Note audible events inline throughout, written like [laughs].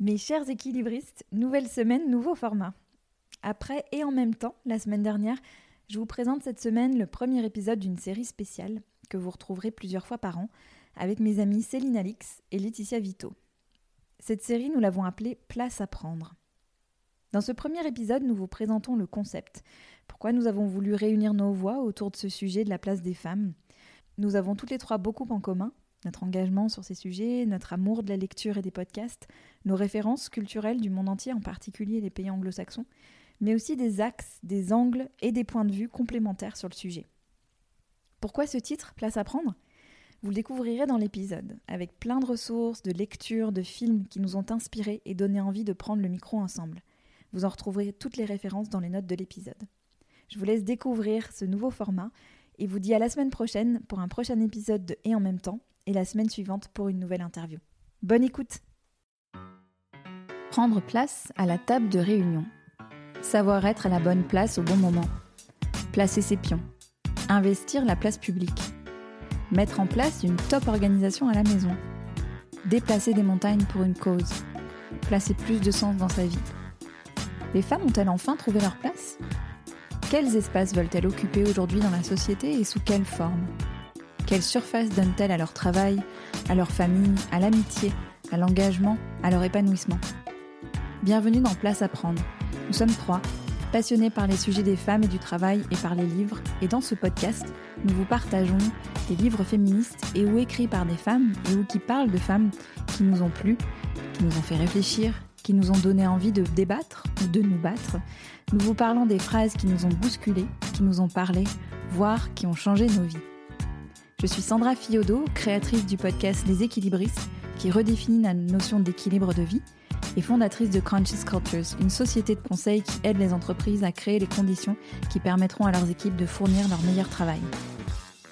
Mes chers équilibristes, nouvelle semaine, nouveau format. Après et en même temps, la semaine dernière, je vous présente cette semaine le premier épisode d'une série spéciale que vous retrouverez plusieurs fois par an avec mes amis Céline Alix et Laetitia Vito. Cette série, nous l'avons appelée Place à prendre. Dans ce premier épisode, nous vous présentons le concept, pourquoi nous avons voulu réunir nos voix autour de ce sujet de la place des femmes. Nous avons toutes les trois beaucoup en commun, notre engagement sur ces sujets, notre amour de la lecture et des podcasts, nos références culturelles du monde entier, en particulier les pays anglo-saxons, mais aussi des axes, des angles et des points de vue complémentaires sur le sujet. Pourquoi ce titre, Place à prendre? Vous le découvrirez dans l'épisode, avec plein de ressources, de lectures, de films qui nous ont inspirés et donné envie de prendre le micro ensemble. Vous en retrouverez toutes les références dans les notes de l'épisode. Je vous laisse découvrir ce nouveau format et vous dis à la semaine prochaine pour un prochain épisode de Et en même temps, et la semaine suivante pour une nouvelle interview. Bonne écoute Prendre place à la table de réunion. Savoir être à la bonne place au bon moment. Placer ses pions. Investir la place publique. Mettre en place une top organisation à la maison. Déplacer des montagnes pour une cause. Placer plus de sens dans sa vie. Les femmes ont-elles enfin trouvé leur place? Quels espaces veulent-elles occuper aujourd'hui dans la société et sous quelle forme? Quelle surface donnent-elles à leur travail, à leur famille, à l'amitié, à l'engagement, à leur épanouissement? Bienvenue dans Place à prendre. Nous sommes trois, passionnés par les sujets des femmes et du travail et par les livres, et dans ce podcast, nous vous partageons des livres féministes et ou écrits par des femmes et ou qui parlent de femmes qui nous ont plu, qui nous ont fait réfléchir, qui nous ont donné envie de débattre ou de nous battre. Nous vous parlons des phrases qui nous ont bousculées, qui nous ont parlé, voire qui ont changé nos vies. Je suis Sandra Fiodo, créatrice du podcast Les Équilibristes, qui redéfinit la notion d'équilibre de vie, et fondatrice de Conscious Cultures, une société de conseil qui aide les entreprises à créer les conditions qui permettront à leurs équipes de fournir leur meilleur travail.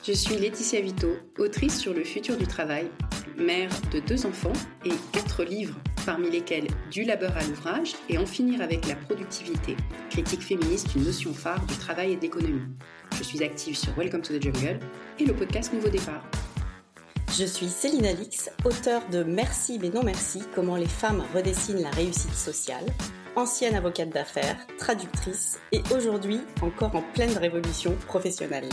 Je suis Laetitia Vito, autrice sur le futur du travail, mère de deux enfants et quatre livres, parmi lesquels Du labeur à l'ouvrage et En finir avec la productivité, critique féministe, une notion phare du travail et de l'économie. Je suis active sur Welcome to the Jungle et le podcast Nouveau Départ. Je suis Céline Alix, auteure de Merci mais non merci, comment les femmes redessinent la réussite sociale, ancienne avocate d'affaires, traductrice et aujourd'hui encore en pleine révolution professionnelle.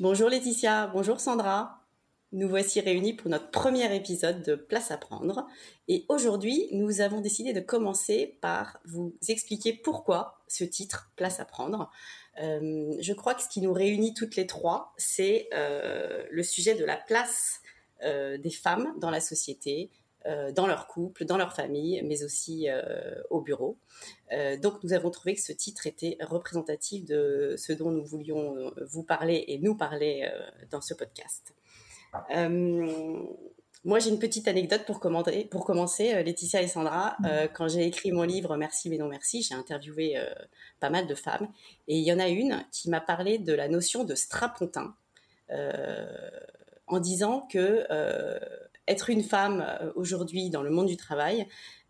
Bonjour Laetitia, bonjour Sandra. Nous voici réunis pour notre premier épisode de Place à prendre. Et aujourd'hui, nous avons décidé de commencer par vous expliquer pourquoi ce titre, Place à prendre. Euh, je crois que ce qui nous réunit toutes les trois, c'est euh, le sujet de la place euh, des femmes dans la société, dans leur couple, dans leur famille, mais aussi au bureau. donc nous avons trouvé que ce titre était représentatif de ce dont nous voulions vous parler et nous parler dans ce podcast. Euh, moi, j'ai une petite anecdote pour, commenter, pour commencer, euh, Laetitia et Sandra. Euh, mm. quand j'ai écrit mon livre Merci mais non merci, j'ai interviewé pas mal de femmes. Et il y en a une qui m'a parlé de la notion de strapontin, en disant que être une femme aujourd'hui dans le monde du travail,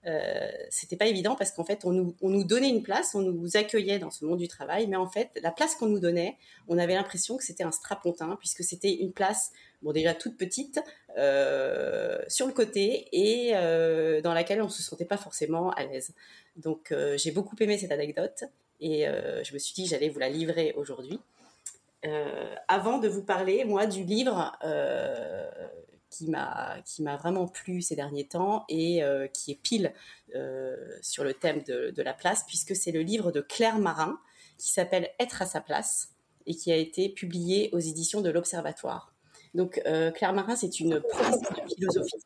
euh, c'était pas évident parce qu'en fait on nous, on nous donnait une place, on nous accueillait dans ce monde du travail, mais en fait la place qu'on nous donnait, on avait l'impression que c'était un strapontin puisque c'était une place, bon déjà toute petite, euh, sur le côté et euh, dans laquelle on se sentait pas forcément à l'aise. Donc euh, j'ai beaucoup aimé cette anecdote et euh, je me suis dit que j'allais vous la livrer aujourd'hui. avant de vous parler moi du livre qui m'a qui m'a vraiment plu ces derniers temps et euh, qui est pile euh, sur le thème de, de la place puisque c'est le livre de Claire Marin qui s'appelle Être à sa place et qui a été publié aux éditions de l'Observatoire. Donc euh, Claire Marin c'est une [laughs] professeure de philosophie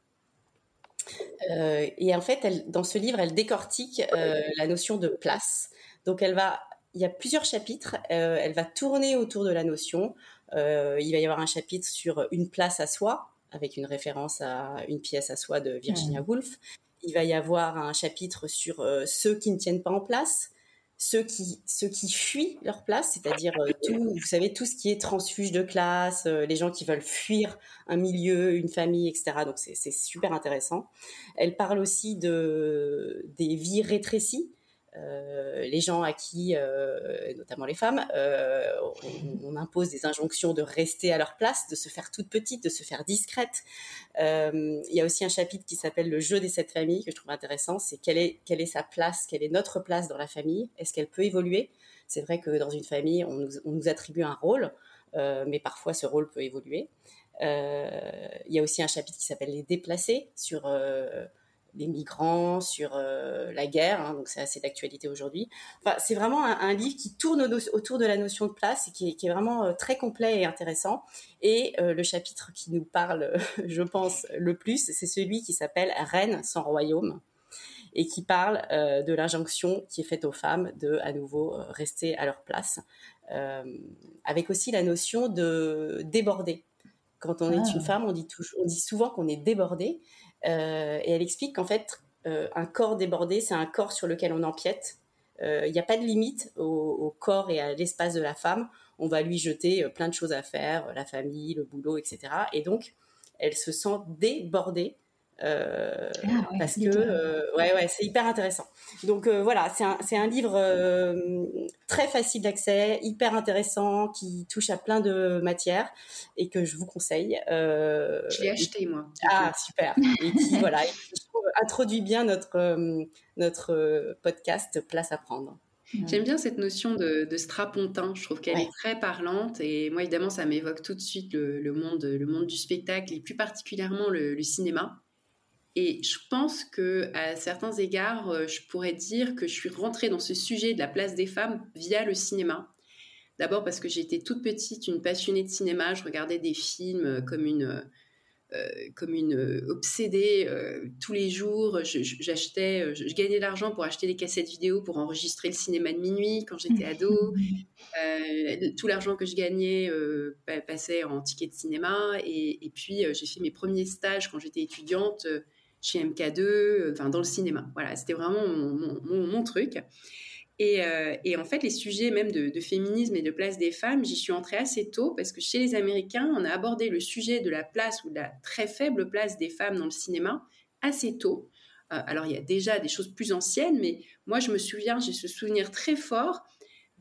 et en fait elle, dans ce livre elle décortique la notion de place. Donc elle va il y a plusieurs chapitres. elle va tourner autour de la notion. Euh, il va y avoir un chapitre sur une place à soi, avec une référence à une pièce à soi de Virginia Woolf. Il va y avoir un chapitre sur euh, ceux qui ne tiennent pas en place, ceux qui ceux qui fuient leur place, c'est-à-dire euh, tout, vous savez tout ce qui est transfuge de classe, euh, les gens qui veulent fuir un milieu, une famille, etc. Donc c'est super intéressant. Elle parle aussi de des vies rétrécies. Euh, les gens à qui, euh, notamment les femmes, euh, on, impose des injonctions de rester à leur place, de se faire toute petite, de se faire discrète. il y a aussi un chapitre qui s'appelle le jeu des sept familles que je trouve intéressant. C'est quelle est quelle est sa place, quelle est notre place dans la famille? Est-ce qu'elle peut évoluer? C'est vrai que dans une famille, on nous, on nous attribue un rôle, mais parfois ce rôle peut évoluer. il y a aussi un chapitre qui s'appelle les déplacés sur les migrants, sur euh, la guerre, hein, donc c'est assez d'actualité aujourd'hui. Enfin, c'est vraiment un, livre qui tourne autour de la notion de place et qui est, vraiment euh, très complet et intéressant. Et euh, le chapitre qui nous parle, [laughs] je pense, le plus, c'est celui qui s'appelle Reine sans royaume et qui parle de l'injonction qui est faite aux femmes de à nouveau rester à leur place, avec aussi la notion de déborder. Quand on est une ah. femme, on dit, on dit souvent qu'on est débordé, euh, et elle explique qu'en fait, euh, un corps débordé, c'est un corps sur lequel on empiète. Euh, il n'y a pas de limite au, corps et à l'espace de la femme. On va lui jeter plein de choses à faire, la famille, le boulot, etc. Et donc, elle se sent débordée euh, ah parce que euh, ouais ouais c'est hyper intéressant. Donc euh, voilà c'est un c'est un livre très facile d'accès hyper intéressant qui touche à plein de matières et que je vous conseille je l'ai acheté moi. Ah super. Et qui [laughs] voilà introduit bien notre notre podcast place à prendre. J'aime bien cette notion de, de strapontin. Je trouve qu'elle est très parlante et moi évidemment ça m'évoque tout de suite le, monde, le monde du spectacle et plus particulièrement le, le cinéma. Et je pense que à certains égards, euh, je pourrais dire que je suis rentrée dans ce sujet de la place des femmes via le cinéma. D'abord parce que j'étais toute petite une passionnée de cinéma, je regardais des films euh, comme une euh, comme une obsédée tous les jours. J'achetais, je, gagnais de l'argent pour acheter des cassettes vidéo pour enregistrer le cinéma de minuit quand j'étais ado. [laughs] tout l'argent que je gagnais passait en tickets de cinéma. Et, et puis j'ai fait mes premiers stages quand j'étais étudiante chez MK2, euh, enfin dans le cinéma. Voilà, c'était vraiment mon, truc. Euh, et, en fait, les sujets même de, féminisme et de place des femmes, j'y suis entrée assez tôt parce que chez les Américains, on a abordé le sujet de la place ou de la très faible place des femmes dans le cinéma assez tôt. Euh, alors, il y a déjà des choses plus anciennes, mais moi, je me souviens, j'ai ce souvenir très fort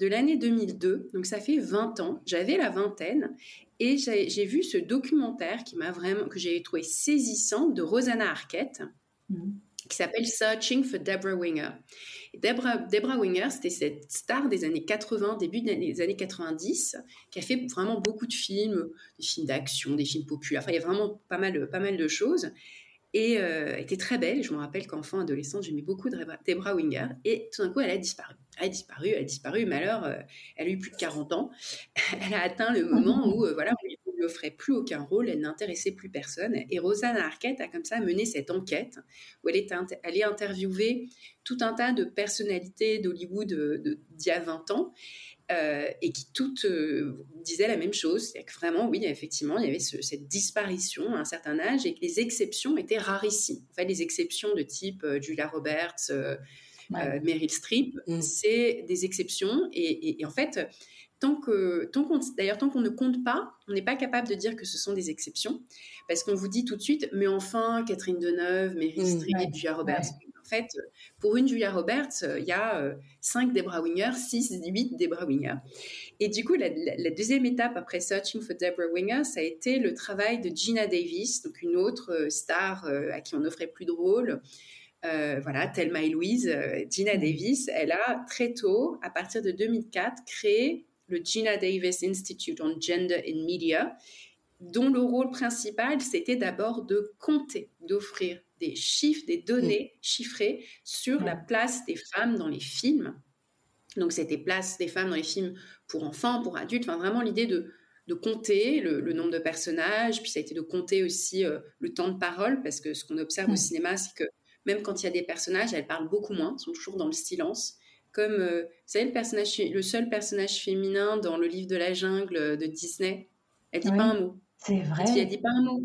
de l'année 2002, donc ça fait 20 ans, j'avais la vingtaine, et j'ai vu ce documentaire qui m'a vraiment, que j'ai trouvé saisissant de Rosanna Arquette, mm. qui s'appelle Searching for Deborah Winger. Deborah, Deborah Winger, c'était cette star des années 80, début des années 90, qui a fait vraiment beaucoup de films, des films d'action, des films populaires. Enfin, il y a vraiment pas mal, pas mal de choses. Et euh, était très belle. Je me rappelle qu'enfant, adolescente, j'aimais beaucoup Deborah Winger. Et tout d'un coup, elle a disparu. Elle a disparu, elle a disparu. Mais alors, euh, elle a eu plus de 40 ans. [laughs] elle a atteint le moment [laughs] où, euh, voilà, on lui offrait plus aucun rôle. Elle n'intéressait plus personne. Et Rosanna Arquette a comme ça mené cette enquête où elle est allée interviewer tout un tas de personnalités d'Hollywood d'il y a 20 ans. Euh, et qui toutes euh, disaient la même chose. C'est que vraiment, oui, effectivement, il y avait cette disparition à un certain âge et que les exceptions étaient rarissimes. En fait, les exceptions de type euh, Julia Roberts, Meryl Streep, mm. c'est des exceptions. Et, en fait, tant que, tant qu'on, d'ailleurs, tant qu'on ne compte pas, on n'est pas capable de dire que ce sont des exceptions, parce qu'on vous dit tout de suite, mais enfin, Catherine Deneuve, Meryl mm, Streep, Julia Roberts, fait, pour une Julia Roberts, euh, il y a 5 euh, Debra Winger, 6, 8 Debra Winger. Et du coup, la, deuxième étape après Searching for Debra Winger, ça a été le travail de Gina Davis, donc une autre euh, star à qui on offrait plus de rôles. voilà, Thelma et Louise, Gina mm. Davis, elle a très tôt, à partir de 2004, créé le Gina Davis Institute on Gender in Media, dont le rôle principal, c'était d'abord de compter, d'offrir des chiffres, des données chiffrées sur la place des femmes dans les films. Donc c'était place des femmes dans les films pour enfants, pour adultes, enfin vraiment l'idée de, de compter le, nombre de personnages, puis ça a été de compter aussi euh, le temps de parole, parce que ce qu'on observe au cinéma, c'est que même quand il y a des personnages, elles parlent beaucoup moins, sont toujours dans le silence. Comme, euh, vous savez, le, personnage, le seul personnage féminin dans le livre de la jungle de Disney, elle dit pas un mot. C'est vrai. Elle dit pas un mot.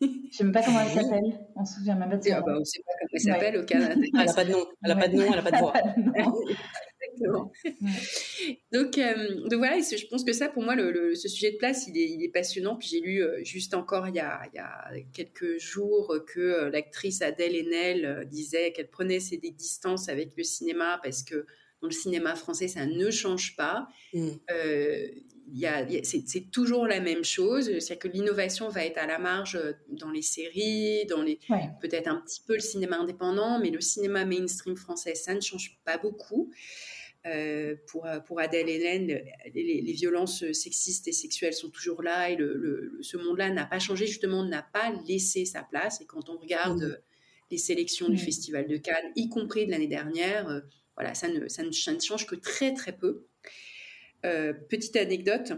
Je ne sais même pas comment elle [laughs] s'appelle. On se souvient même pas de ah bah, on ne sait pas comment elle s'appelle au Canada. Elle n'a pas de nom. Elle n'a [laughs] pas de nom, elle n'a pas de voix. Exactement. donc, euh, donc voilà, je pense que ça, pour moi, le, ce sujet de place, il est, il est passionnant. Puis j'ai lu euh, juste encore il y, a, il y, a, quelques jours que euh, l'actrice Adèle Haenel disait qu'elle prenait ses distances avec le cinéma parce que dans le cinéma français, ça ne change pas. Mm c'est toujours la même chose, c'est que l'innovation va être à la marge dans les séries, dans les peut-être un petit peu le cinéma indépendant, mais le cinéma mainstream français, ça ne change pas beaucoup. Euh, pour, pour Adèle Hélène, les, les, violences sexistes et sexuelles sont toujours là et le, ce monde-là n'a pas changé, justement, n'a pas laissé sa place. Et quand on regarde mmh. les sélections du mmh. Festival de Cannes, y compris de l'année dernière, euh, voilà, ça ne, ça ne, ça ne change que très très peu. Euh, petite anecdote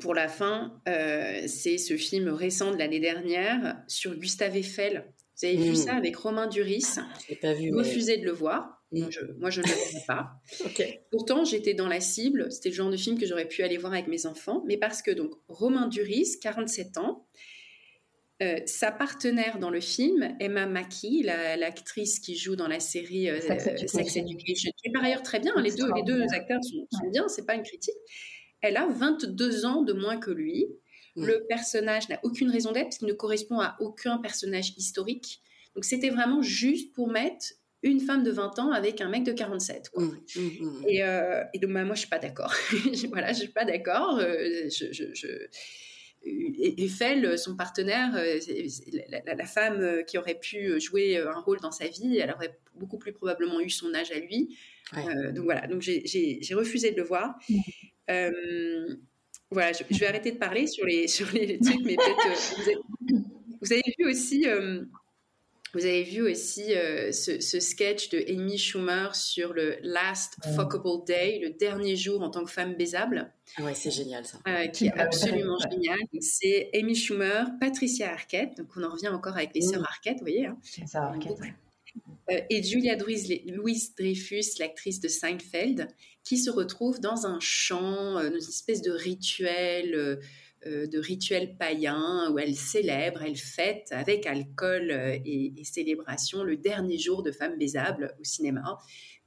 pour la fin, euh, c'est ce film récent de l'année dernière sur Gustave Eiffel. Vous avez vu hmm. ça avec Romain Duris pas vu. Refusé de le voir. Moi, je ne le pas. [laughs] Pourtant, j'étais dans la cible. C'était le genre de film que j'aurais pu aller voir avec mes enfants. Mais parce que, donc, Romain Duris, 47 ans, euh, sa partenaire dans le film, Emma Mackey, l'actrice qui joue dans la série euh, Sex, Education, qui est par ailleurs très bien, les deux, les deux acteurs sont, sont bien, c'est pas une critique. Elle a 22 ans de moins que lui. Le personnage n'a aucune raison d'être parce qu'il ne correspond à aucun personnage historique. Donc c'était vraiment juste pour mettre une femme de 20 ans avec un mec de 47. Quoi. Mmh, mmh, mmh. Et, euh, et, donc bah, moi je suis pas d'accord. [laughs] voilà, je suis pas d'accord. je, je Eiffel, son partenaire, euh, la, femme euh, qui aurait pu jouer un rôle dans sa vie, elle aurait beaucoup plus probablement eu son âge à lui. Euh, donc voilà, donc j'ai refusé de le voir. voilà, je, vais arrêter de parler sur les, sur les trucs, mais peut-être vous, avez vu aussi vous avez vu aussi euh, ce, sketch de Amy Schumer sur le Last Fuckable Day, le dernier jour en tant que femme baisable. Ah ouais, c'est génial ça. Euh, qui est absolument génial. C'est Amy Schumer, Patricia Arquette, donc on en revient encore avec les sœurs Arquette, vous voyez. Hein. Arquette. Euh, et Julia Louise Dreyfus, l'actrice de Seinfeld, qui se retrouve dans un chant, dans une espèce de rituel euh, de rituels païens où elles célèbrent, elles fêtent avec alcool euh, et, célébration le dernier jour de femmes baisables au cinéma,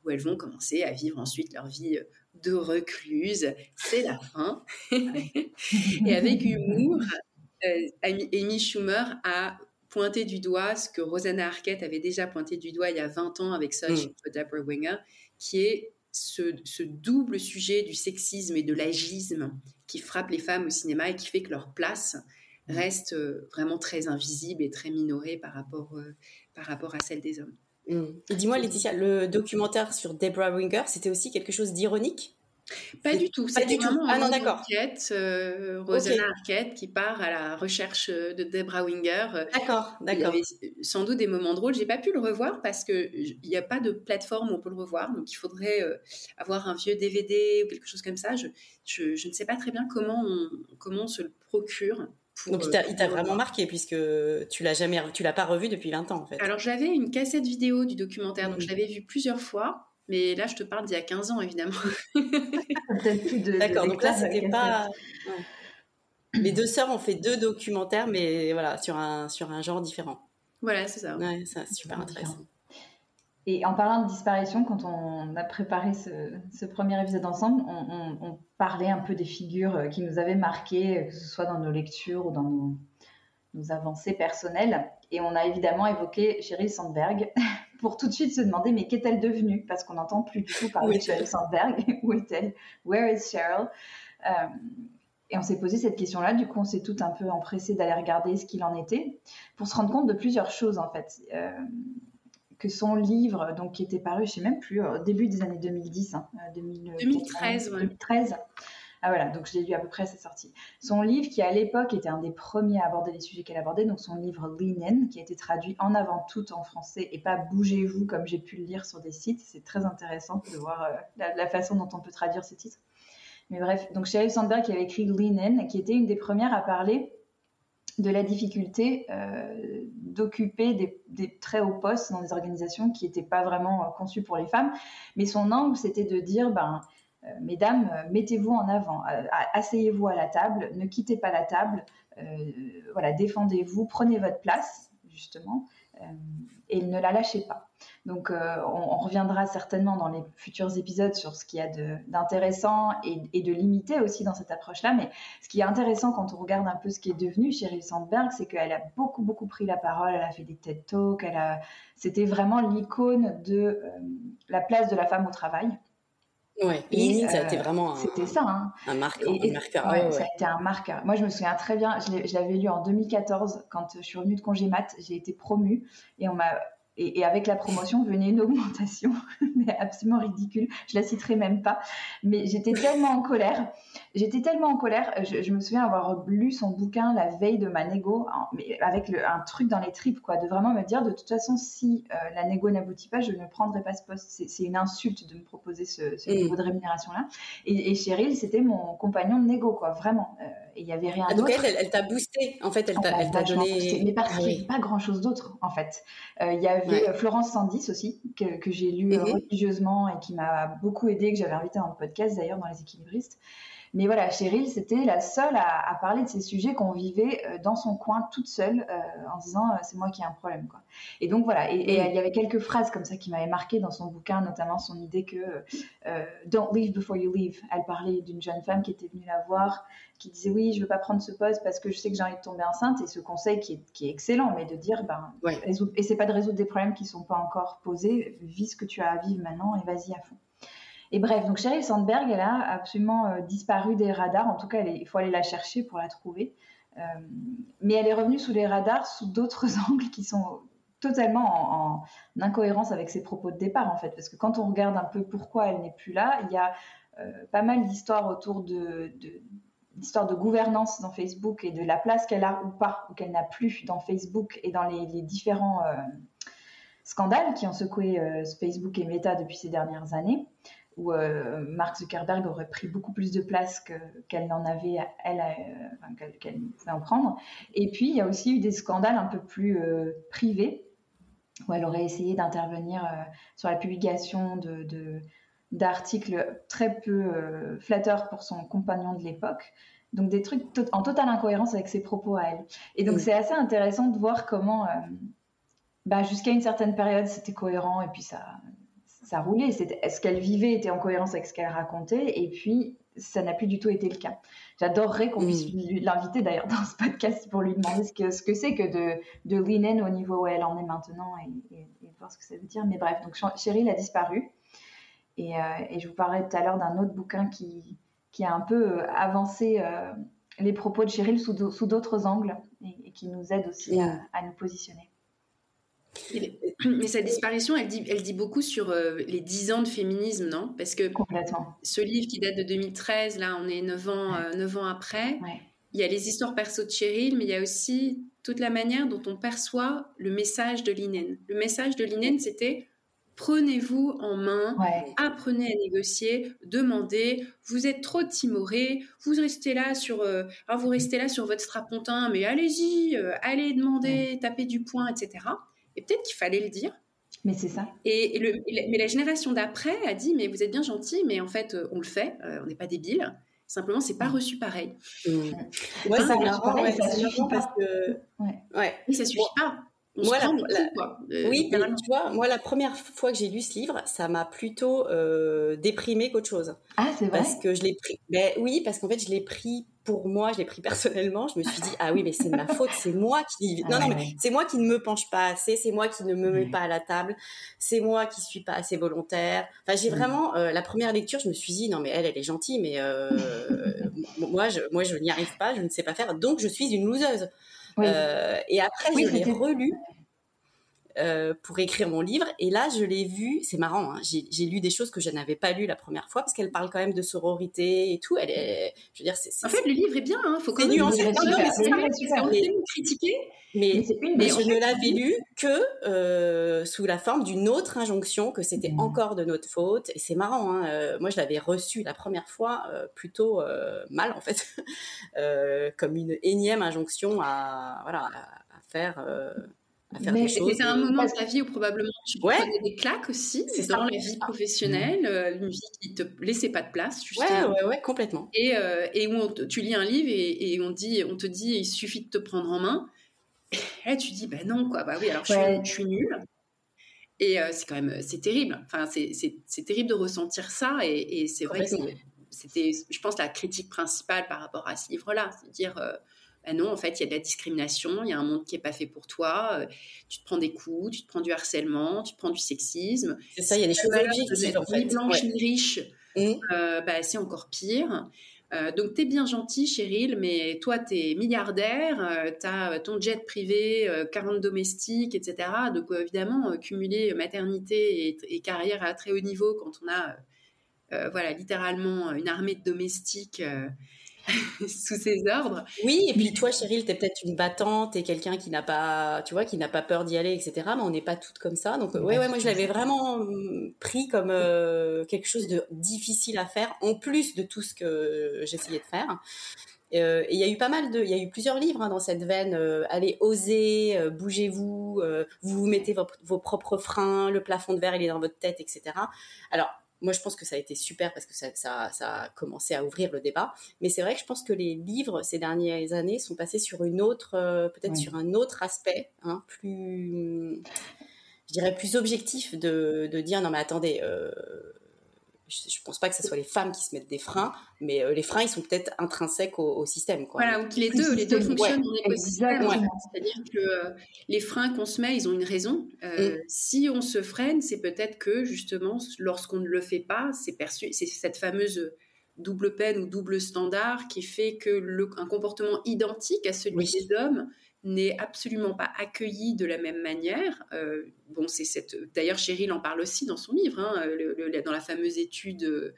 où elles vont commencer à vivre ensuite leur vie euh, de recluse. C'est la fin. et avec [laughs] humour, Amy Schumer a pointé du doigt ce que Rosanna Arquette avait déjà pointé du doigt il y a 20 ans avec Such mm. Deborah Winger, qui est ce, double sujet du sexisme et de l'agisme qui frappe les femmes au cinéma et qui fait que leur place mmh. reste euh, vraiment très invisible et très minorée par rapport, euh, par rapport à celle des hommes. Mmh. Dis-moi, Laetitia, le documentaire sur Deborah Winger, c'était aussi quelque chose d'ironique? Pas du tout. C'est vraiment ah non, d'accord. Enquête, euh, Rosanna Arquette qui part à la recherche de Debra Winger. D'accord, d'accord. Il y avait sans doute des moments drôles. J'ai pas pu le revoir parce que il n'y a pas de plateforme où on peut le revoir. Donc il faudrait euh, avoir un vieux DVD ou quelque chose comme ça. Je, je, je ne sais pas très bien comment on, comment on se le procure. Donc il t'a vraiment marqué puisque tu l'as jamais, tu l'as pas revu depuis 20 ans en fait. Alors j'avais une cassette vidéo du documentaire, donc je l'avais vu plusieurs fois. Mais là, je te parle d'il y a 15 ans, évidemment. D'accord, donc là, c'était pas. Les deux sœurs ont fait deux documentaires, mais voilà, sur un, sur un genre différent. Voilà, c'est ça. Ouais, c'est super intéressant. Et en parlant de disparition, quand on a préparé ce, premier épisode ensemble, on, parlait un peu des figures euh, qui nous avaient marquées, que ce soit dans nos lectures ou dans nos, nos avancées personnelles. Et on a évidemment évoqué Sheryl Sandberg, [laughs] pour tout de suite se demander mais qu'est-elle devenue? Parce qu'on n'entend plus du tout parler de Sheryl Sandberg. [laughs] Où est-elle? Where is Sheryl? Euh, Et on s'est posé cette question-là. Du coup, on s'est tout un peu empressé d'aller regarder ce qu'il en était pour se rendre compte de plusieurs choses en fait. Euh, que son livre, donc qui était paru, je sais même plus, au début des années 2010, 2013, 2013 ah voilà, donc je l'ai lu à peu près à sa sortie. Son livre, qui à l'époque était un des premiers à aborder les sujets qu'elle abordait, donc son livre Lean In, qui a été traduit en avant tout en français et pas Bougez-vous comme j'ai pu le lire sur des sites. C'est très intéressant de voir euh, la, façon dont on peut traduire ces titres. Mais bref, donc Sheryl Sandberg qui avait écrit Lean In, qui était une des premières à parler de la difficulté euh, d'occuper des, très hauts postes dans des organisations qui n'étaient pas vraiment euh, conçues pour les femmes. Mais son angle, c'était de dire, ben, mesdames, euh, mettez-vous en avant, euh, asseyez-vous à la table, ne quittez pas la table, voilà, défendez-vous, prenez votre place, justement. et ne la lâchait pas. Donc, euh, on, reviendra certainement dans les futurs épisodes sur ce qu'il y a d'intéressant et, de limité aussi dans cette approche-là. Mais ce qui est intéressant quand on regarde un peu ce qui est devenu Sheryl Sandberg, c'est qu'elle a beaucoup, beaucoup pris la parole. Elle a fait des TED Talks. C'était vraiment l'icône de euh, la place de la femme au travail. Ouais, et, ça a été euh, vraiment un, c'était ça, hein. un, marqueur. un marqueur. Ça a été un marqueur. Moi, je me souviens très bien, je l'avais lu en 2014 quand je suis revenue de congé mat, j'ai été promue et on m'a et, avec la promotion venait une augmentation, [laughs] mais absolument ridicule. Je la citerai même pas. Mais j'étais tellement en colère. J'étais tellement en colère. Je, me souviens avoir lu son bouquin la veille de ma négo, mais avec le, un truc dans les tripes, quoi, de vraiment me dire de toute façon, si euh, la négo n'aboutit pas, je ne prendrai pas ce poste. C'est une insulte de me proposer ce, ce niveau de rémunération-là. Et, et Cheryl, c'était mon compagnon de négo, quoi, vraiment. Euh, et il y avait rien ah, d'autre. Donc elle, elle, t'a boosté, en fait, elle t'a donné. Mais parce ah qu'il n'y avait pas grand-chose d'autre, en fait. Euh, il y avait euh, Florence Sandis aussi, que, j'ai lu euh, mhm. religieusement et qui m'a beaucoup aidé, que j'avais invité dans le podcast d'ailleurs, dans Les équilibristes. Mais voilà, Cheryl, c'était la seule à, parler de ces sujets qu'on vivait euh, dans son coin toute seule en disant c'est moi qui ai un problème. Quoi. Et donc voilà, et, il y avait quelques phrases comme ça qui m'avaient marqué dans son bouquin, notamment son idée que Don't leave before you leave. Elle parlait d'une jeune femme qui était venue la voir qui disait oui, je veux pas prendre ce poste parce que je sais que j'ai envie de tomber enceinte. Et ce conseil qui est, qui est excellent, mais de dire, ben, ouais. et c'est pas de résoudre des problèmes qui sont pas encore posés, vis ce que tu as à vivre maintenant et vas-y à fond. Et bref, donc Sheryl Sandberg, elle a absolument euh, disparu des radars. En tout cas, il faut aller la chercher pour la trouver. Euh, mais elle est revenue sous les radars sous d'autres [laughs] angles qui sont totalement en, incohérence avec ses propos de départ, en fait. Parce que quand on regarde un peu pourquoi elle n'est plus là, il y a euh, pas mal d'histoires autour de, l'histoire de gouvernance dans Facebook et de la place qu'elle a ou pas, ou qu'elle n'a plus dans Facebook et dans les, différents scandales qui ont secoué Facebook et Meta depuis ces dernières années, où euh, Mark Zuckerberg aurait pris beaucoup plus de place qu'elle n'en avait, elle, qu'elle pouvait en prendre. Et puis, il y a aussi eu des scandales un peu plus privés, où elle aurait essayé d'intervenir sur la publication de d'articles très peu euh, flatteurs pour son compagnon de l'époque. Donc des trucs en totale incohérence avec ses propos à elle. Et donc c'est assez intéressant de voir comment, euh, bah, jusqu'à une certaine période, c'était cohérent et puis ça, ça roulait. Ce qu'elle vivait était en cohérence avec ce qu'elle racontait? Et puis ça n'a plus du tout été le cas. J'adorerais qu'on puisse l'inviter d'ailleurs dans ce podcast pour lui demander ce que ce que c'est que de, de lean au niveau où elle en est maintenant et, et, et, voir ce que ça veut dire. Mais bref, donc Cheryl a disparu. Euh, et, je vous parlais tout à l'heure d'un autre bouquin qui, qui a un peu euh, avancé euh, les propos de Cheryl sous, d'autres angles et, qui nous aide aussi à, nous positionner. [clears throat] Mais sa disparition, elle dit, elle dit beaucoup sur les 10 ans de féminisme, non? Parce que ce livre qui date de 2013, là, on est 9 ans, ans après, il y a les histoires perso de Cheryl, mais il y a aussi toute la manière dont on perçoit le message de Linen. Le message de Linen, c'était prenez-vous en main, apprenez à négocier, demandez. Vous êtes trop timoré, vous restez là sur, euh, vous restez là sur votre strapontin, mais allez-y, euh, allez demander, tapez du poing, etc. Et peut-être qu'il fallait le dire. Mais c'est ça. Et, le, mais la génération d'après a dit, mais vous êtes bien gentil, mais en fait, euh, on le fait, on n'est pas débile. Simplement, c'est pas reçu pareil. Mmh. Ouais, ça, ça, suffit parce que. Ouais. ouais. Mais ça suffit pas moi, euh, oui, tu vois, moi, la première fois que j'ai lu ce livre, ça m'a plutôt euh, déprimé qu'autre chose. Ah, c'est vrai? Parce que je l'ai pris. Ben, oui, parce qu'en fait, je l'ai pris pour moi, je l'ai pris personnellement. Je me suis dit, ah oui, mais c'est de ma [laughs] faute, c'est moi qui. non, non, mais c'est moi qui ne me penche pas assez, c'est moi qui ne me mets pas à la table, c'est moi qui suis pas assez volontaire. Enfin, j'ai vraiment euh, la première lecture, je me suis dit, non, mais elle, elle est gentille, mais euh, [laughs] moi, je, moi, je n'y arrive pas, je ne sais pas faire, donc je suis une loseuse. Euh, et après, je l'ai relu. Euh, pour écrire mon livre. Et là, je l'ai vu, c'est marrant, hein, j'ai lu des choses que je n'avais pas lues la première fois parce qu'elle parle quand même de sororité et tout. Elle est, je veux dire, c'est. En fait, le livre est bien, hein, faut quand même. nuancer. Non, non, mais c'est critiquer. Mais, mais, je ne l'avais lu que euh, sous la forme d'une autre injonction, que c'était mmh. encore de notre faute. Et c'est marrant, hein, moi je l'avais reçu la première fois plutôt mal en fait, [laughs] comme une énième injonction à voilà à faire mais C'est un moment de ta vie où probablement tu ouais. prenais des claques aussi dans la vie professionnelle, euh, une vie qui te laissait pas de place, justement. Ouais, ouais, ouais, complètement. Et, euh, et où tu lis un livre et, on, dit, on te dit il suffit de te prendre en main. Et là, tu dis, ben non, quoi, bah oui, alors je, suis, je suis nulle. Et c'est quand même, c'est terrible. Enfin, c'est terrible de ressentir ça. Et, c'est vrai que c'était, je pense, la critique principale par rapport à ce livre-là. C'est dire, ben non, en fait, il y a de la discrimination, il y a un monde qui n'est pas fait pour toi. tu te prends des coups, tu te prends du harcèlement, tu te prends du sexisme. C'est ça, il y a des choses objectives, en fait. Ni blanche, ni riche, mmh. bah, c'est encore pire. Euh, donc, tu es bien gentil, Cheryl, mais toi, tu es milliardaire, euh, tu as ton jet privé, 40 euh, domestiques, etc. Donc, évidemment, cumuler maternité et, carrière à très haut niveau quand on a, voilà, littéralement une armée de domestiques [laughs] sous ses ordres. Oui, et puis toi, Cheryl, tu es peut-être une battante et quelqu'un qui n'a pas, tu vois, qui n'a pas peur d'y aller, etc. Mais on n'est pas toutes comme ça. Donc, ouais, ouais, moi, je l'avais vraiment hum, pris comme euh, quelque chose de difficile à faire, en plus de tout ce que j'essayais de faire. Euh, et il y a eu pas mal de, il y a eu plusieurs livres hein, dans cette veine. Euh, allez, osez, bougez-vous, vous vous mettez vos, vos, propres freins, le plafond de verre il est dans votre tête, etc. Alors moi, je pense que ça a été super parce que ça, ça, ça a commencé à ouvrir le débat. Mais c'est vrai que je pense que les livres ces dernières années sont passés sur une autre, euh, peut-être sur un autre aspect, hein, plus, je dirais plus objectif de, de dire non mais attendez, euh, je, ne pense pas que ce soit les femmes qui se mettent des freins, mais euh, les freins, ils sont peut-être intrinsèques au, système. Quoi. Voilà, ou que les deux, les deux fonctionnent dans l'écosystème. C'est-à-dire que euh, les freins qu'on se met, ils ont une raison. Euh, mm. Si on se freine, c'est peut-être que justement, lorsqu'on ne le fait pas, c'est perçu, c'est cette fameuse double peine ou double standard qui fait que le, un comportement identique à celui des hommes n'est absolument pas accueilli de la même manière. Euh, bon, c'est cette. D'ailleurs, Cheryl en parle aussi dans son livre, hein, dans la fameuse étude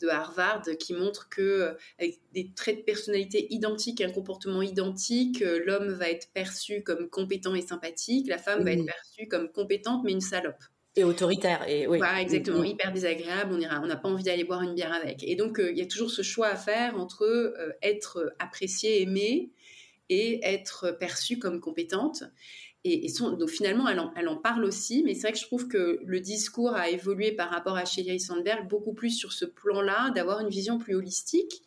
de Harvard qui montre que avec des traits de personnalité identiques et un comportement identique, l'homme va être perçu comme compétent et sympathique, la femme va être perçue comme compétente mais une salope. Et autoritaire. Et oui. exactement, mm-hmm. hyper désagréable. On ira, on n'a pas envie d'aller boire une bière avec. Et donc, euh, il y a toujours ce choix à faire entre euh, être apprécié, aimé, et être perçue comme compétente. Et, donc finalement, elle en, parle aussi, mais c'est vrai que je trouve que le discours a évolué par rapport à Sheryl Sandberg beaucoup plus sur ce plan-là, d'avoir une vision plus holistique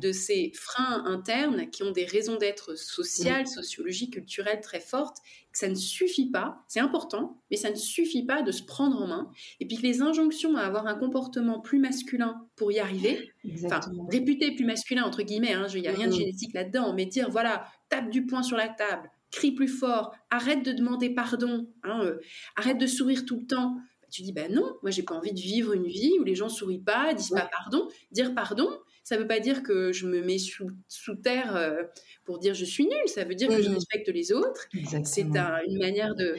de ces freins internes qui ont des raisons d'être sociales, sociologiques, culturelles très fortes, que ça ne suffit pas, c'est important, mais ça ne suffit pas de se prendre en main, et puis que les injonctions à avoir un comportement plus masculin pour y arriver, enfin, réputé plus masculin, entre guillemets, hein, il n'y a rien de génétique là-dedans, mais dire, voilà, tape du poing sur la table, crie plus fort, arrête de demander pardon, hein, euh, arrête de sourire tout le temps, tu dis, ben non, moi j'ai pas envie de vivre une vie où les gens sourient pas, disent pas pardon, dire pardon, ça ne veut pas dire que je me mets sous, terre euh, pour dire je suis nulle. Ça veut dire que je respecte les autres. C'est une manière de,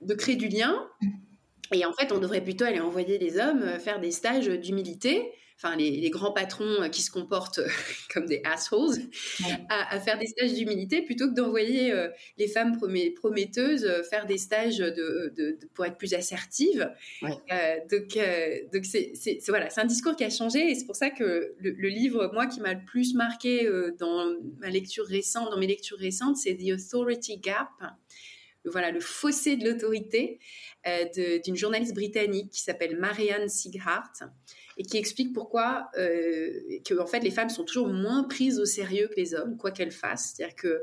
de créer du lien. Et en fait, on devrait plutôt aller envoyer les hommes euh, faire des stages d'humilité enfin les, grands patrons euh, qui se comportent euh, [laughs] comme des assholes, à, faire des stages d'humilité plutôt que d'envoyer euh, les femmes prometteuses faire des stages de, pour être plus assertives. donc, donc c'est voilà, c'est un discours qui a changé et c'est pour ça que le, livre, moi, qui m'a le plus marqué dans ma lecture récente, dans mes lectures récentes, c'est The Authority Gap. Voilà, le fossé de l'autorité d'une journaliste britannique qui s'appelle Marianne Sighart et qui explique pourquoi euh, en fait les femmes sont toujours moins prises au sérieux que les hommes, quoi qu'elles fassent. C'est-à-dire que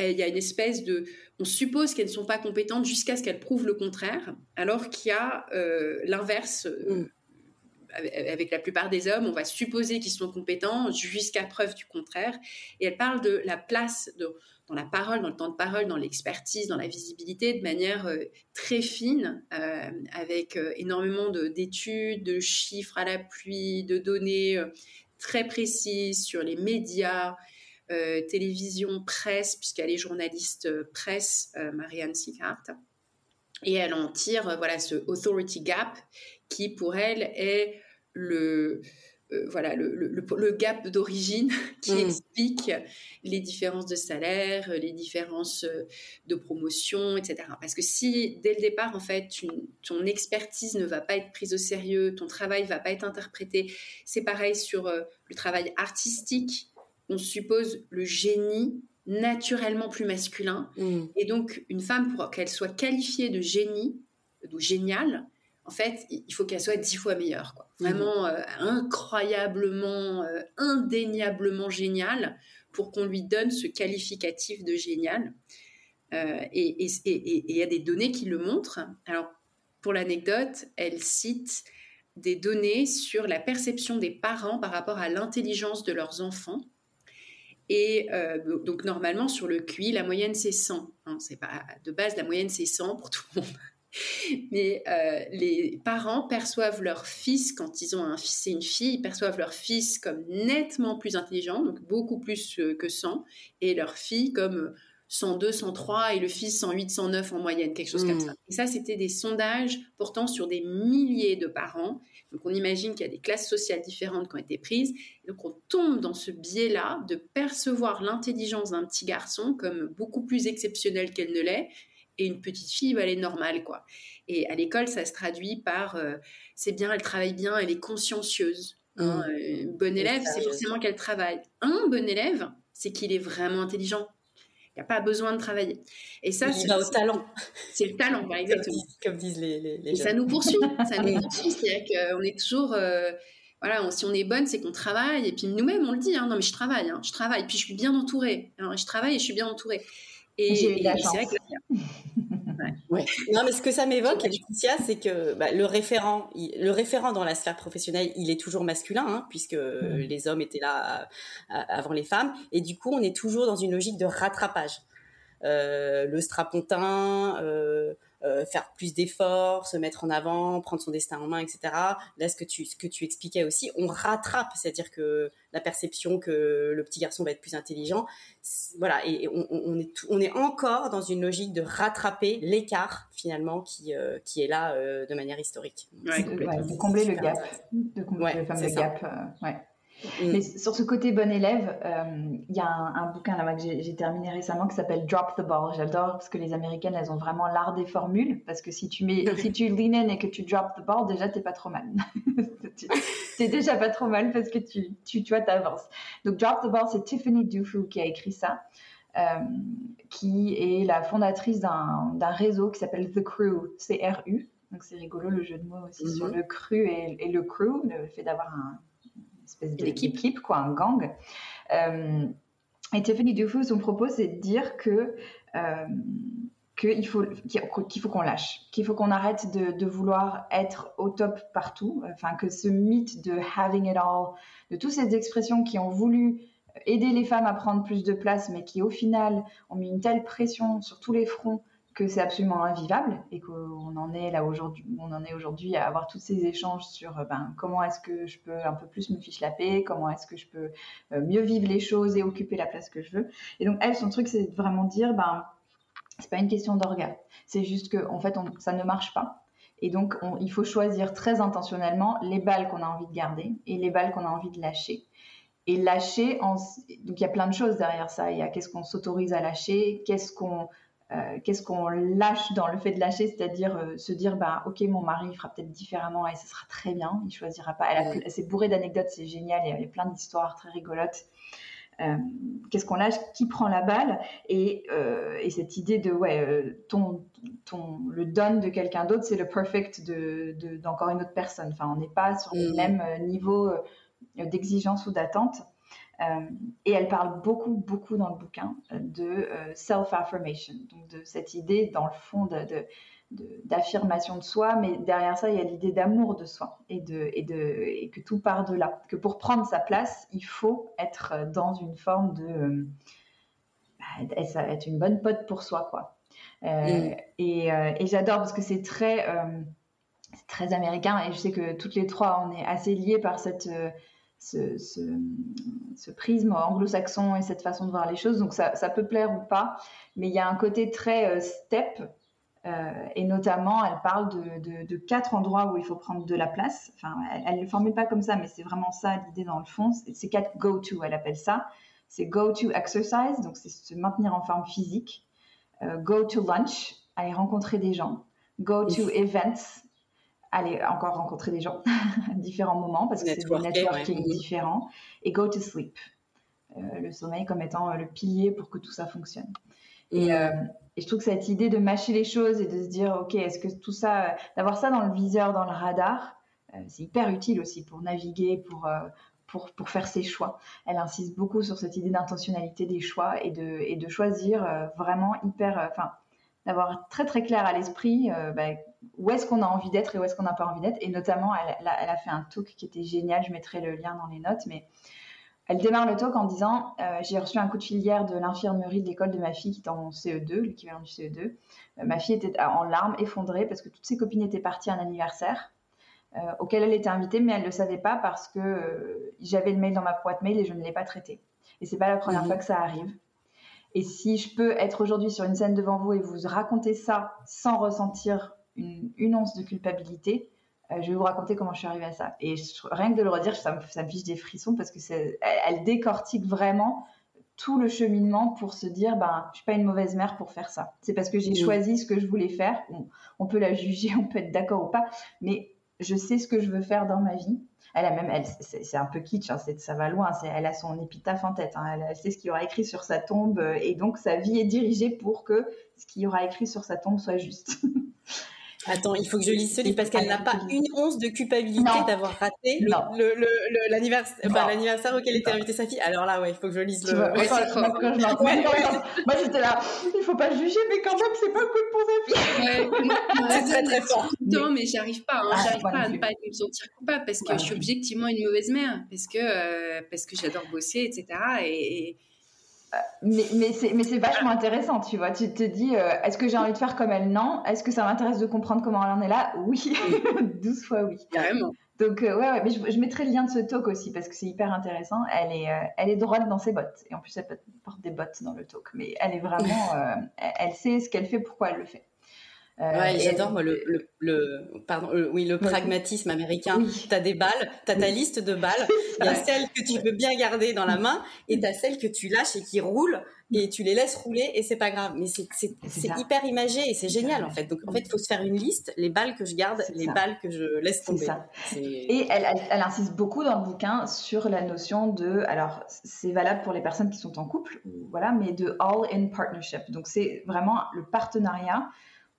il y a une espèce de, on suppose qu'elles ne sont pas compétentes jusqu'à ce qu'elles prouvent le contraire, alors qu'il y a euh, l'inverse. Avec la plupart des hommes, on va supposer qu'ils sont compétents jusqu'à preuve du contraire. Et elle parle de la place dans la parole, dans le temps de parole, dans l'expertise, dans la visibilité, de manière euh, très fine, euh, avec euh, énormément d'études, de, chiffres à l'appui, de données très précises sur les médias, télévision, presse, puisqu'elle est journaliste presse, Marianne Sighart. Et elle en tire voilà ce authority gap qui pour elle est le euh, voilà le, gap d'origine [laughs] qui mm. explique les différences de salaire, les différences euh, de promotion, etc. Parce que si dès le départ, en fait, ton expertise ne va pas être prise au sérieux, ton travail va pas être interprété, c'est pareil sur euh, le travail artistique. On suppose le génie naturellement plus masculin. Mm. Et donc, une femme, pour qu'elle soit qualifiée de génie, ou géniale, en fait, il faut qu'elle soit dix fois meilleure. Quoi. Mhm. Vraiment euh, incroyablement, euh, indéniablement géniale pour qu'on lui donne ce qualificatif de génial. Euh, et il y a des données qui le montrent. Alors, pour l'anecdote, elle cite des données sur la perception des parents par rapport à l'intelligence de leurs enfants. Et euh, donc normalement sur le QI, la moyenne c'est 100. Hein, c'est pas de base la moyenne c'est 100 pour tout le monde. [laughs] Mais euh, les parents perçoivent leur fils quand ils ont un fils et une fille, ils perçoivent leur fils comme nettement plus intelligent, donc beaucoup plus euh, que 100, et leur fille comme 102, 103 et le fils 108, 109 en moyenne, quelque chose comme mmh. ça. Et ça, c'était des sondages portant sur des milliers de parents. Donc on imagine qu'il y a des classes sociales différentes qui ont été prises. Donc on tombe dans ce biais-là de percevoir l'intelligence d'un petit garçon comme beaucoup plus exceptionnelle qu'elle ne l'est. Et une petite fille, bah, elle est normale, quoi. Et à l'école, ça se traduit par euh, c'est bien, elle travaille bien, elle est consciencieuse. Hein, mmh. euh, une bonne élève, c'est forcément qu'elle travaille. Un bon élève, c'est qu'il est vraiment intelligent n'y a pas besoin de travailler. Et ça, c'est au talent. C'est le talent, exactement. Comme disent, les, les, Et ça nous poursuit. ça [laughs] nous poursuit. C'est-à-dire qu'on est toujours. Euh, voilà, si on est bonne, c'est qu'on travaille. Et puis nous-mêmes, on le dit. Hein, non, mais je travaille. Hein, je travaille. Puis je suis bien entourée. Je travaille et je suis bien entourée. Et, et, et c'est vrai que [laughs] Ouais. Non, mais ce que ça m'évoque, Laetitia, c'est que bah, le référent, le référent dans la sphère professionnelle, il est toujours masculin, hein, puisque mm. les hommes étaient là avant les femmes, et du coup, on est toujours dans une logique de rattrapage. Euh, le strapontin, euh, euh, faire plus d'efforts, se mettre en avant, prendre son destin en main, etc. Là, ce que tu, ce que tu expliquais aussi, on rattrape, c'est-à-dire que la perception que le petit garçon va être plus intelligent, voilà, et on, on, est, on est encore dans une logique de rattraper l'écart finalement qui, euh, qui est là euh, de manière historique. Ouais, de, combler le gap, de combler le fameux gap. ouais. Mm. Mais sur ce côté bon élève, euh, il y a un, bouquin là que j'ai terminé récemment qui s'appelle Drop the Ball. J'adore parce que les Américaines, elles ont vraiment l'art des formules. Parce que si tu mets, [laughs] si tu lean in et que tu drop the ball, déjà t'es pas trop mal. [laughs] t'es déjà pas trop mal parce que tu, tu, tu vois, t'avances. Donc Drop the Ball, c'est Tiffany Dufu qui a écrit ça. Euh, qui est la fondatrice d'un réseau qui s'appelle The Crew, C-R-U. Donc c'est rigolo le jeu de mots aussi sur mm-hmm. le cru et, et, le crew, le fait d'avoir un, espèce d'équipe, quoi, un gang. Euh, et Tiffany Dufour, son propos, c'est de dire que euh, qu'il faut qu'il faut qu'on lâche, qu'il faut qu'on arrête de, de, vouloir être au top partout. Enfin, que ce mythe de having it all, de toutes ces expressions qui ont voulu aider les femmes à prendre plus de place, mais qui au final ont mis une telle pression sur tous les fronts que c'est absolument invivable et qu'on en est là aujourd'hui, on en est aujourd'hui à avoir tous ces échanges sur euh, ben, comment est-ce que je peux un peu plus me fiche la paix, comment est-ce que je peux euh, mieux vivre les choses et occuper la place que je veux. Et donc elle, son truc, c'est vraiment dire, ben c'est pas une question d'organe, c'est juste que en fait, ça ne marche pas. Et donc, il faut choisir très intentionnellement les balles qu'on a envie de garder et les balles qu'on a envie de lâcher. Et lâcher, donc il y a plein de choses derrière ça. Il y a qu'est-ce qu'on s'autorise à lâcher, qu'est-ce qu'on euh, qu'est-ce qu'on lâche dans le fait de lâcher, c'est-à-dire euh, se dire bah ok mon mari fera peut-être différemment et ce sera très bien, il choisira pas. Elle, c'est bourré d'anecdotes, c'est génial, il y a plein d'histoires très rigolotes. Euh, qu'est-ce qu'on lâche, qui prend la balle? Et, et cette idée de ouais ton, ton le don de quelqu'un d'autre c'est le perfect de, d'encore une autre personne. Enfin on n'est pas sur le mmh. même niveau d'exigence ou d'attente. Euh, et elle parle beaucoup, beaucoup dans le bouquin euh, de euh, self-affirmation, donc de cette idée, dans le fond, de, d'affirmation de, soi, mais derrière ça, il y a l'idée d'amour de soi et, de, et, de, et que tout part de là. Que pour prendre sa place, il faut être dans une forme de. Bah, être une bonne pote pour soi, quoi. Mm. Et, et j'adore parce que c'est très, très américain et je sais que toutes les trois, on est assez liés par cette ce, ce, prisme anglo-saxon et cette façon de voir les choses. Donc ça, ça, peut plaire ou pas, mais il y a un côté très euh, step. Euh, et notamment, elle parle de, de, quatre endroits où il faut prendre de la place. Enfin, elle ne le formule pas comme ça, mais c'est vraiment ça l'idée dans le fond. C'est quatre go-to, elle appelle ça. C'est go-to exercise, donc c'est se maintenir en forme physique. Euh, go to lunch, aller rencontrer des gens. Go to events, aller encore rencontrer des gens [laughs] à différents moments parce que c'est des networking est différents et go to sleep. Euh, le sommeil comme étant euh, le pilier pour que tout ça fonctionne. Et, euh, et, je trouve que cette idée de mâcher les choses et de se dire, OK, est-ce que tout ça, d'avoir ça dans le viseur, dans le radar, c'est hyper utile aussi pour naviguer, pour, pour, pour, faire ses choix. Elle insiste beaucoup sur cette idée d'intentionnalité des choix et de, et de choisir vraiment hyper, enfin, d'avoir très très clair à l'esprit bah, où est-ce qu'on a envie d'être et où est-ce qu'on n'a pas envie d'être. Et notamment, elle, elle, a fait un talk qui était génial, je mettrai le lien dans les notes, mais elle démarre le talk en disant J'ai reçu un coup de filière de l'infirmerie de l'école de ma fille qui est en CE2, l'équivalent du CE2. ma fille était en larmes, effondrée, parce que toutes ses copines étaient parties à un anniversaire. Euh, auquel elle était invitée, mais elle ne le savait pas parce que euh, j'avais le mail dans ma boîte mail et je ne l'ai pas traité. Et c'est pas la première mhm. fois que ça arrive. Et si je peux être aujourd'hui sur une scène devant vous et vous raconter ça sans ressentir une, once de culpabilité, euh, je vais vous raconter comment je suis arrivée à ça. Et rien que de le redire, ça me, ça fiche des frissons parce que elle, elle, décortique vraiment tout le cheminement pour se dire, ben, je suis pas une mauvaise mère pour faire ça. C'est parce que j'ai choisi ce que je voulais faire. on peut la juger, [laughs] on peut être d'accord ou pas, mais je sais ce que je veux faire dans ma vie. Elle a même, elle, c'est un peu kitsch, hein, ça va loin. Elle a son épitaphe en tête. Hein, elle, sait ce qu'il y aura écrit sur sa tombe, euh, et donc sa vie est dirigée pour que ce qu'il y aura écrit sur sa tombe soit juste. [laughs] Attends, il faut que je lise ce livre parce qu'elle n'a pas une once de culpabilité d'avoir raté l'anniversaire auquel était invitée sa fille. Alors là, ouais, il faut que je lise le. Vois, moi, j'étais là, il faut pas juger, mais quand même, c'est pas cool pour sa fille. [laughs] c'est très très fort. Non, mais j'arrive pas, hein, ah, j'arrive pas à ne pas me sentir coupable parce que je suis objectivement une mauvaise mère, parce que euh, parce que j'adore bosser, etc. et mais, mais c'est vachement intéressant, tu vois. Tu te dis, euh, est-ce que j'ai envie de faire comme elle? Non. Est-ce que ça m'intéresse de comprendre comment elle en est là? Oui, [laughs] 12 fois oui. Carrément. Donc, euh, ouais, ouais, mais je, mettrai le lien de ce talk aussi parce que c'est hyper intéressant. Elle est, euh, elle est droite dans ses bottes. Et en plus, elle porte des bottes dans le talk. Mais elle est vraiment, elle sait ce qu'elle fait, pourquoi elle le fait. Ouais, j'adore moi le, le, le, pardon oui le pragmatisme américain. Tu as des balles, tu as ta liste de balles, [laughs] il y a celles que tu veux bien garder dans la main et tu as celles que tu lâches et qui roulent et tu les laisses rouler et c'est pas grave. Mais c'est hyper imagé et c'est génial en fait. Donc en fait, il faut se faire une liste, les balles que je garde, les balles que je laisse tomber. Ça. Et elle, elle, insiste beaucoup dans le bouquin sur la notion de, alors c'est valable pour les personnes qui sont en couple, voilà, mais de all in partnership. Donc c'est vraiment le partenariat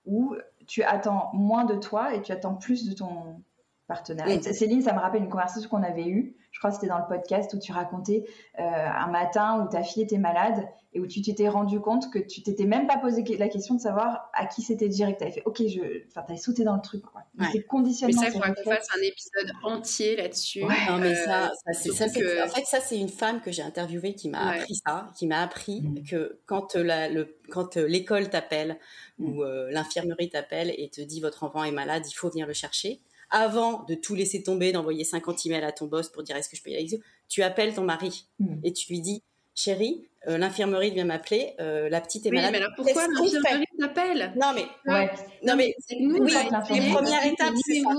où tu attends moins de toi et tu attends plus de ton partenaire. Céline, ça me rappelle une conversation qu'on avait eue crois que c'était dans le podcast où tu racontais euh, un matin où ta fille était malade et où tu t'étais rendu compte que tu t'étais même pas posé la question de savoir à qui c'était direct. Tu avais fait, ok, je... enfin, tu avais sauté dans le truc. Quoi. Ouais. C'est conditionnement. Mais ça, il faudra qu'on fasse un épisode entier là-dessus. Non, mais ça, ça c'est ça. Que... En fait, ça, c'est une femme que j'ai interviewée qui m'a appris ça, qui m'a appris mm. que quand euh, la, le, quand euh, l'école t'appelle mm. ou l'infirmerie t'appelle et te dit votre enfant est malade, il faut venir le chercher avant de tout laisser tomber, d'envoyer 50 emails à ton boss pour dire est-ce que je peux y aller, tu appelles ton mari hmm. et tu lui dis chérie, euh, l'infirmerie vient m'appeler, euh, la petite est oui, malade. mais alors pourquoi l'infirmerie t'appelle? Non mais, ouais. non mais, nous, oui, les premières étapes, c'est ça.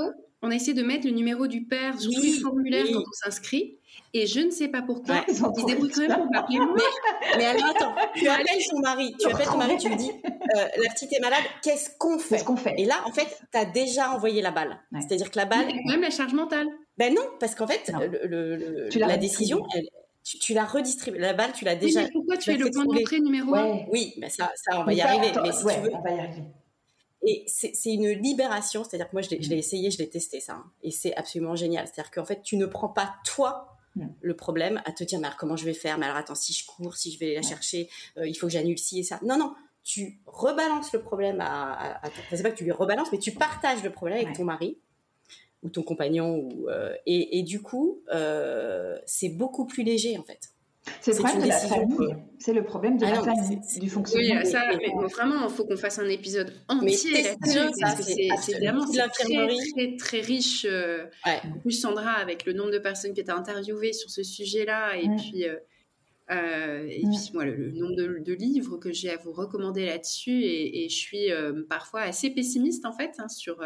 On a essayé de mettre le numéro du père sur tous les formulaires quand on s'inscrit. Et je ne sais pas pourquoi, ils, se débrouillent quand même pour m'appeler moi. [laughs] Mais, alors attends, tu appelles ton mari, tu appelles ton mari, tu lui dis euh, la petite est malade, qu'est-ce qu'on fait? Qu'est-ce qu'on fait? Et là, en fait, tu as déjà envoyé la balle. C'est-à-dire que la balle. quand même la charge mentale. Ben non, parce qu'en fait, le, la décision, tu, la redistribues. La balle, tu l'as déjà. mais pourquoi tu es le point d'entrée numéro 1 Oui, mais ça, ça, on va y arriver. mais si tu veux, on va y arriver. Et c'est une libération, c'est-à-dire que moi, je l'ai essayé, je l'ai testé ça, hein, et c'est absolument génial. C'est-à-dire qu'en fait, tu ne prends pas toi mm. le problème à te dire, mais alors comment je vais faire? Mais alors attends, si je cours, si je vais la chercher, euh, il faut que j'annule ci et ça. Non, non, tu rebalances le problème à, à, c'est pas que tu lui rebalances, mais tu partages le problème avec ton mari ou ton compagnon, ou, euh, et, et, du coup, euh, c'est beaucoup plus léger en fait. C'est le problème de la famille. C'est le problème de la famille, du fonctionnement. Oui, ça, mais vraiment, il faut qu'on fasse un épisode entier là-dessus, parce que c'est vraiment très, très, très, riche. Euh, en plus, Sandra, avec le nombre de personnes qui étaient interviewées sur ce sujet-là, et puis... Euh, euh, et puis moi, le, nombre de, livres que j'ai à vous recommander là-dessus, et, je suis parfois assez pessimiste en fait hein, sur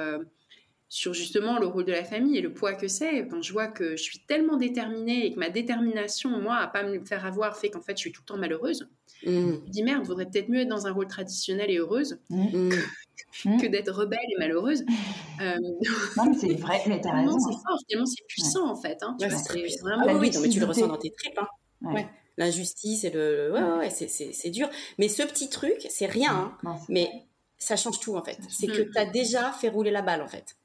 sur justement le rôle de la famille et le poids que c'est. Quand je vois que je suis tellement déterminée et que ma détermination, moi, à pas me faire avoir, fait qu'en fait, je suis tout le temps malheureuse, mmh. je me dis merde, vaudrait peut-être mieux être dans un rôle traditionnel et heureuse mmh. que, [laughs] mmh. d'être rebelle et malheureuse. [laughs] Euh, non, mais c'est vrai, mais t'as raison. C'est fort, finalement, c'est puissant en fait. Hein, c'est vraiment. oui, mais tu le ressens dans tes tripes. Hein. L'injustice et le. Ouais, ouais, c'est dur. Mais ce petit truc, c'est rien. Hein. mais ça change tout en fait. C'est que tu as déjà fait rouler la balle en fait.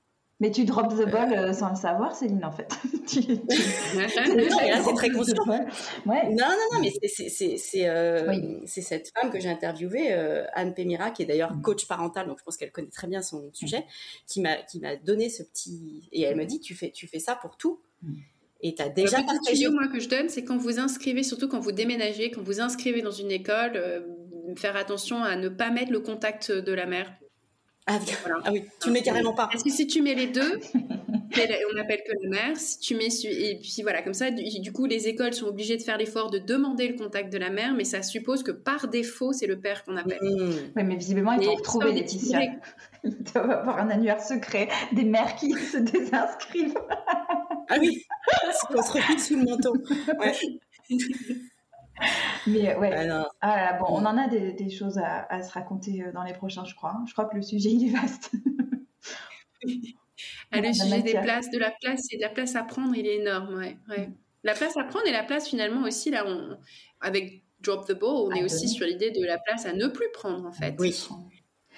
Mais tu drops the ball euh, sans le savoir, Céline, en fait. [laughs] [laughs] c'est très conscient. Ouais. Non, non, non, mais c'est euh, cette femme que j'ai interviewée, euh, Anne Pémira, qui est d'ailleurs mm. coach parental, donc je pense qu'elle connaît très bien son sujet, qui m'a donné ce petit... Et elle me dit, tu fais, tu fais ça pour tout. Mm. Et tu as déjà Le petit tuyau, moi, que je donne, c'est quand vous inscrivez, surtout quand vous déménagez, quand vous inscrivez dans une école, faire attention à ne pas mettre le contact de la mère ah, ah, oui, tu mets carrément pas. Parce que si tu mets les deux, on appelle que la mère. Si tu mets et puis voilà comme ça, du, coup les écoles sont obligées de faire l'effort de demander le contact de la mère, mais ça suppose que par défaut c'est le père qu'on appelle. Mmh. Oui, mais visiblement ils vont retrouver Laetitia. [laughs] Ils doivent avoir un annuaire secret des mères qui se désinscrivent. ah oui, on se refile sous le manteau. Ouais. [laughs] [laughs] Mais ouais. Ah bon, on en a des, choses à, se raconter euh, dans les prochains, je crois. Je crois que le sujet il est vaste. [laughs] ah, le sujet des places, de la place et de la place à prendre, il est énorme. Ouais, ouais. La place à prendre et la place finalement aussi là, on, avec Drop the Ball, on est aussi sur l'idée de la place à ne plus prendre en fait. Oui.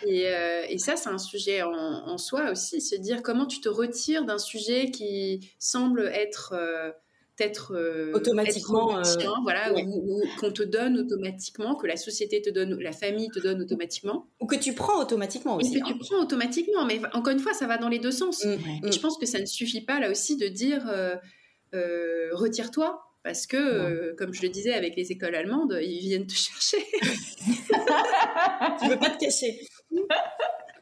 Et, euh, et, ça, c'est un sujet en, soi aussi, se dire comment tu te retires d'un sujet qui semble être euh, être euh, automatiquement euh, voilà ou, qu'on te donne automatiquement que la société te donne la famille te donne automatiquement ou que tu prends automatiquement aussi que tu hein. prends automatiquement mais encore une fois ça va dans les deux sens mm, et mm. je pense que ça ne suffit pas là aussi de dire euh, retire-toi parce que, comme je le disais avec les écoles allemandes, ils viennent te [laughs] chercher. [laughs] tu veux pas te cacher. [laughs]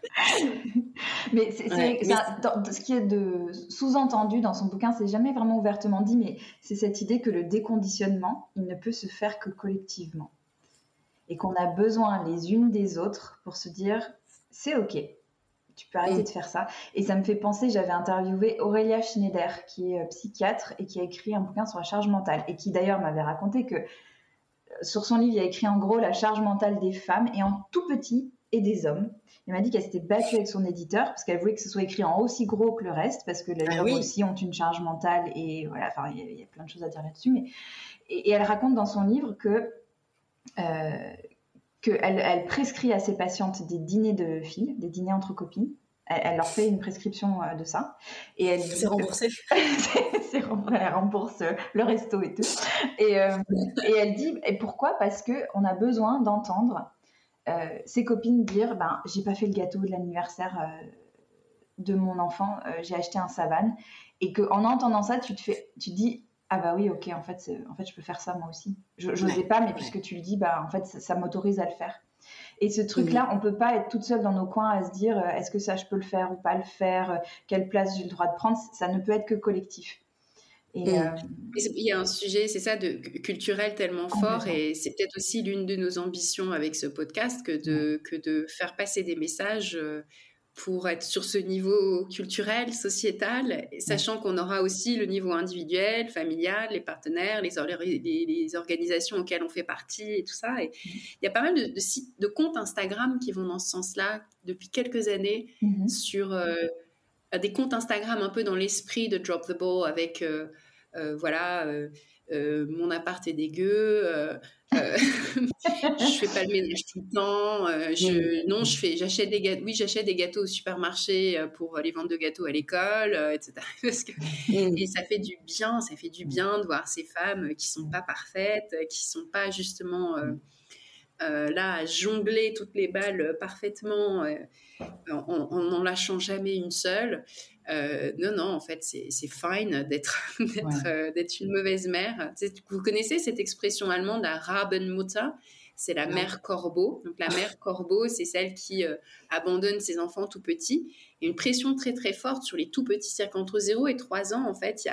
[laughs] mais c'est ce qui est de sous-entendu dans son bouquin, c'est jamais vraiment ouvertement dit, mais c'est cette idée que le déconditionnement, il ne peut se faire que collectivement. Et qu'on a besoin les unes des autres pour se dire, c'est OK, tu peux arrêter mm. de faire ça. Et ça me fait penser, j'avais interviewé Aurélia Schneider, qui est euh, psychiatre et qui a écrit un bouquin sur la charge mentale, et qui d'ailleurs m'avait raconté que euh, sur son livre, il a écrit en gros la charge mentale des femmes, et en tout petit, et des hommes. Elle m'a dit qu'elle s'était battue avec son éditeur parce qu'elle voulait que ce soit écrit en aussi gros que le reste parce que les ah hommes aussi ont une charge mentale et voilà, enfin, il y, a plein de choses à dire là-dessus. Mais et, elle raconte dans son livre que euh, qu'elle elle prescrit à ses patientes des dîners de filles, des dîners entre copines. Elle, leur fait une prescription euh, de ça. Et elle c'est remboursé. [laughs] c'est elle rembourse le resto et tout. Et, euh, et elle dit et pourquoi? Parce que on a besoin d'entendre ses copines dire ben j'ai pas fait le gâteau de l'anniversaire euh, de mon enfant, euh, j'ai acheté un savane et que en entendant ça tu te fais tu dis ah bah oui ok en fait en fait je peux faire ça moi aussi. Je n'osais pas mais puisque tu le dis bah en fait ça, m'autorise à le faire. Et ce truc-là, on peut pas être toute seule dans nos coins à se dire est-ce que ça je peux le faire ou pas le faire, quelle place j'ai le droit de prendre. Ça ne peut être que collectif. Et, euh, Il y a un sujet, c'est ça, de culturel tellement fort, et c'est peut-être aussi l'une de nos ambitions avec ce podcast que de, que de faire passer des messages euh, pour être sur ce niveau culturel, sociétal, sachant qu'on aura aussi le niveau individuel, familial, les partenaires, les, les, organisations auxquelles on fait partie et tout ça. Et il y a pas mal de, sites, de comptes Instagram qui vont dans ce sens-là depuis quelques années mm-hmm. sur euh, des comptes Instagram un peu dans l'esprit de Drop the Ball avec euh, euh, voilà euh, mon appart est dégueu [laughs] je fais pas le ménage tout le temps je, non je fais j'achète des gâteaux oui j'achète des gâteaux au supermarché pour les ventes de gâteaux à l'école etc [laughs] et ça fait du bien ça fait du bien de voir ces femmes qui sont pas parfaites qui sont pas justement là à jongler toutes les balles parfaitement en n'en lâchant jamais une seule. Euh, non, non, en fait, c'est fine d'être [laughs] euh, d'être une mauvaise mère. Vous connaissez cette expression allemande, la Rabenmutter? C'est la mère corbeau. Donc la mère corbeau, c'est celle qui euh, abandonne ses enfants tout petits. Une pression très très forte sur les tout petits, c'est-à-dire qu'entre 0 et 3 ans, en fait, il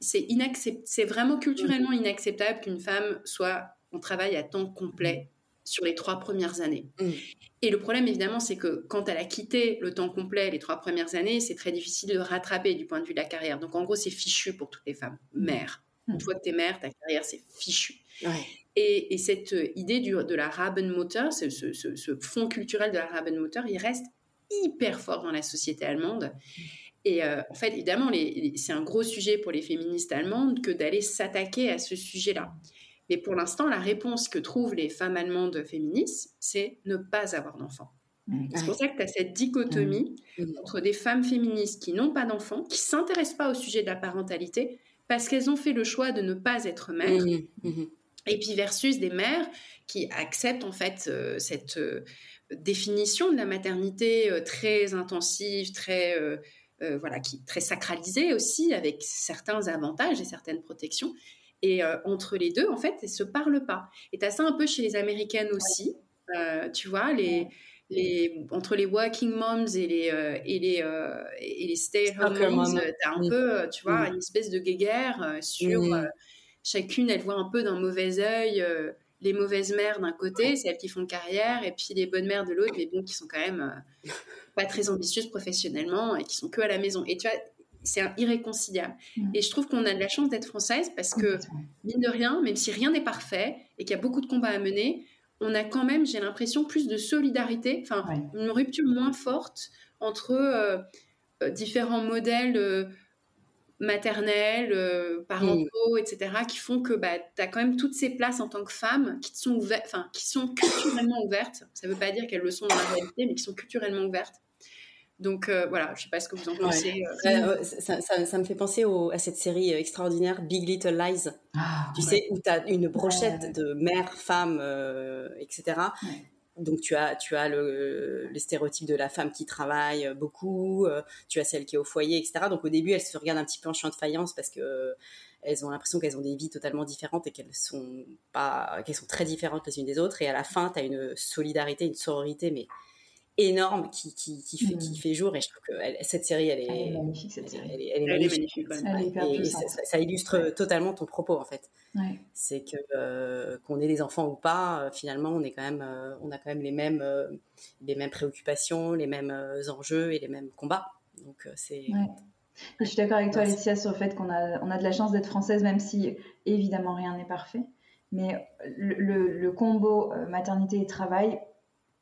c'est c'est vraiment culturellement inacceptable qu'une femme soit en travail à temps complet sur les trois premières années. Mm. Et le problème, évidemment, c'est que quand elle a quitté le temps complet les trois premières années, c'est très difficile de rattraper du point de vue de la carrière. Donc, en gros, c'est fichu pour toutes les femmes. Mm. Mère. Mm. Une fois que tu es mère, ta carrière, c'est fichu. Et, cette euh, idée du, de la Rabenmutter, ce, ce, ce, fond culturel de la Rabenmutter, il reste hyper fort dans la société allemande. Et euh, en fait, évidemment, c'est un gros sujet pour les féministes allemandes que d'aller s'attaquer à ce sujet-là. Mais pour l'instant, la réponse que trouvent les femmes allemandes féministes, c'est ne pas avoir d'enfants. C'est pour ça que tu as cette dichotomie entre des femmes féministes qui n'ont pas d'enfants, qui s'intéressent pas au sujet de la parentalité, parce qu'elles ont fait le choix de ne pas être mères. Et puis versus des mères qui acceptent en fait euh, cette euh, définition de la maternité euh, très intensive, très voilà, qui très sacralisée aussi, avec certains avantages et certaines protections. Et entre les deux, en fait, elles se parlent pas. Et tu as ça un peu chez les américaines aussi. tu vois, les, les, entre les working moms et les, et les, et les stay-at-home moms, tu as un peu, tu vois, une espèce de guéguerre sur chacune, elle voit un peu d'un mauvais œil euh, les mauvaises mères d'un côté, celles qui font carrière, et puis les bonnes mères de l'autre, mais bon, qui sont quand même euh, pas très ambitieuses professionnellement et qui sont que à la maison. Et tu vois, c'est irréconciliable. Et je trouve qu'on a de la chance d'être française parce que, mine de rien, même si rien n'est parfait et qu'il y a beaucoup de combats à mener, on a quand même, j'ai l'impression, plus de solidarité, enfin, une rupture moins forte entre euh, différents modèles euh, parentaux, etc., qui font que bah, tu as quand même toutes ces places en tant que femme qui, sont, qui sont culturellement ouvertes. Ça ne veut pas dire qu'elles le sont dans la réalité, mais qui sont culturellement ouvertes. Donc euh, voilà, je ne sais pas ce que vous en pensez. Euh. Ça, me fait penser à cette série extraordinaire Big Little Lies. Ah, tu sais, où tu as une brochette de mères, femmes, etc donc tu as tu as le, stéréotype de la femme qui travaille beaucoup, euh, tu as celle qui est au foyer, etc. Donc au début, elles se regardent un petit peu en chien de faïence parce que euh, elles ont l'impression qu'elles ont des vies totalement différentes et qu'elles sont pas qu'elles sont très différentes les unes des autres. Et à la fin, tu as une solidarité, une sororité, mais énorme qui, qui, qui, fait, qui fait jour et je trouve que cette série elle est, magnifique cette série. elle est, magnifique, et ça, illustre totalement ton propos en fait. C'est que euh, qu'on ait des enfants ou pas euh, finalement on est quand même euh, on a quand même les mêmes les mêmes préoccupations les mêmes enjeux et les mêmes combats. Donc c'est je suis d'accord avec toi Laetitia sur le fait qu'on a on a de la chance d'être française même si évidemment rien n'est parfait. Mais le, le, le combo maternité et travail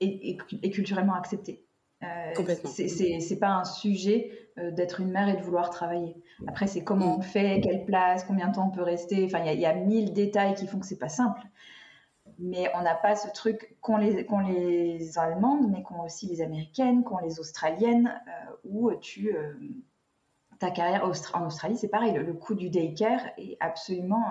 est, culturellement accepté. Euh. C'est pas un sujet euh, d'être une mère et de vouloir travailler. Après, c'est comment on fait, quelle place, combien de temps on peut rester. Enfin, il y, a mille détails qui font que c'est pas simple. Mais on n'a pas ce truc qu'ont les, les Allemandes, mais qu'ont aussi les Américaines, qu'ont les Australiennes, euh, où tu ta carrière en Australie, c'est pareil. Le, coût du daycare est absolument,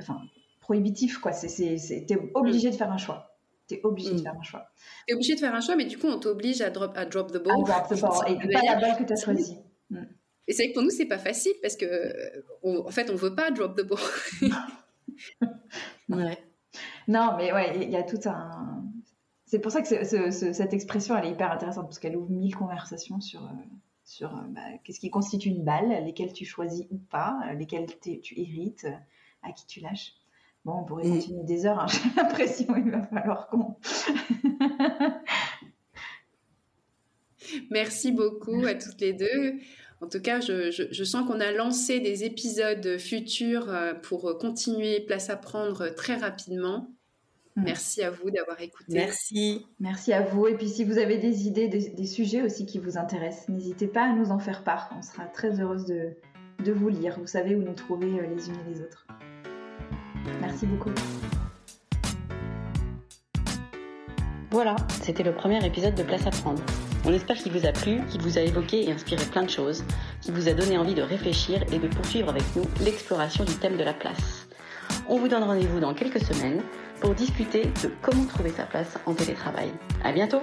enfin, prohibitif quoi. C'est t'es obligé de faire un choix. Tu es obligé de mm. faire un choix. Tu es obligé de faire un choix, mais du coup, on t'oblige à drop, à drop the ball. À drop the ball. Et pas la balle que tu as choisie. Mm. Et c'est vrai que pour nous, c'est pas facile parce que, en fait, on veut pas drop the ball. [laughs] ouais. Non, mais ouais, il y a tout un. C'est pour ça que cette expression, elle est hyper intéressante parce qu'elle ouvre mille conversations sur, euh, sur euh, bah, qu'est-ce qui constitue une balle, lesquelles tu choisis ou pas, lesquelles tu hérites, à qui tu lâches. Bon, on pourrait continuer des heures, hein, [laughs] j'ai l'impression, il va falloir qu'on... [laughs] Merci beaucoup à toutes les deux. En tout cas, je, sens qu'on a lancé des épisodes futurs euh, pour continuer Place à prendre très rapidement. Hmm. Merci à vous d'avoir écouté. Merci. Merci à vous. Et puis si vous avez des idées, des, sujets aussi qui vous intéressent, n'hésitez pas à nous en faire part. On sera très heureuse de, de vous lire. Vous savez où nous trouver euh, les unes et les autres. Merci beaucoup. Voilà, c'était le premier épisode de Place à prendre. On espère qu'il vous a plu, qu'il vous a évoqué et inspiré plein de choses, qu'il vous a donné envie de réfléchir et de poursuivre avec nous l'exploration du thème de la place. On vous donne rendez-vous dans quelques semaines pour discuter de comment trouver sa place en télétravail. À bientôt!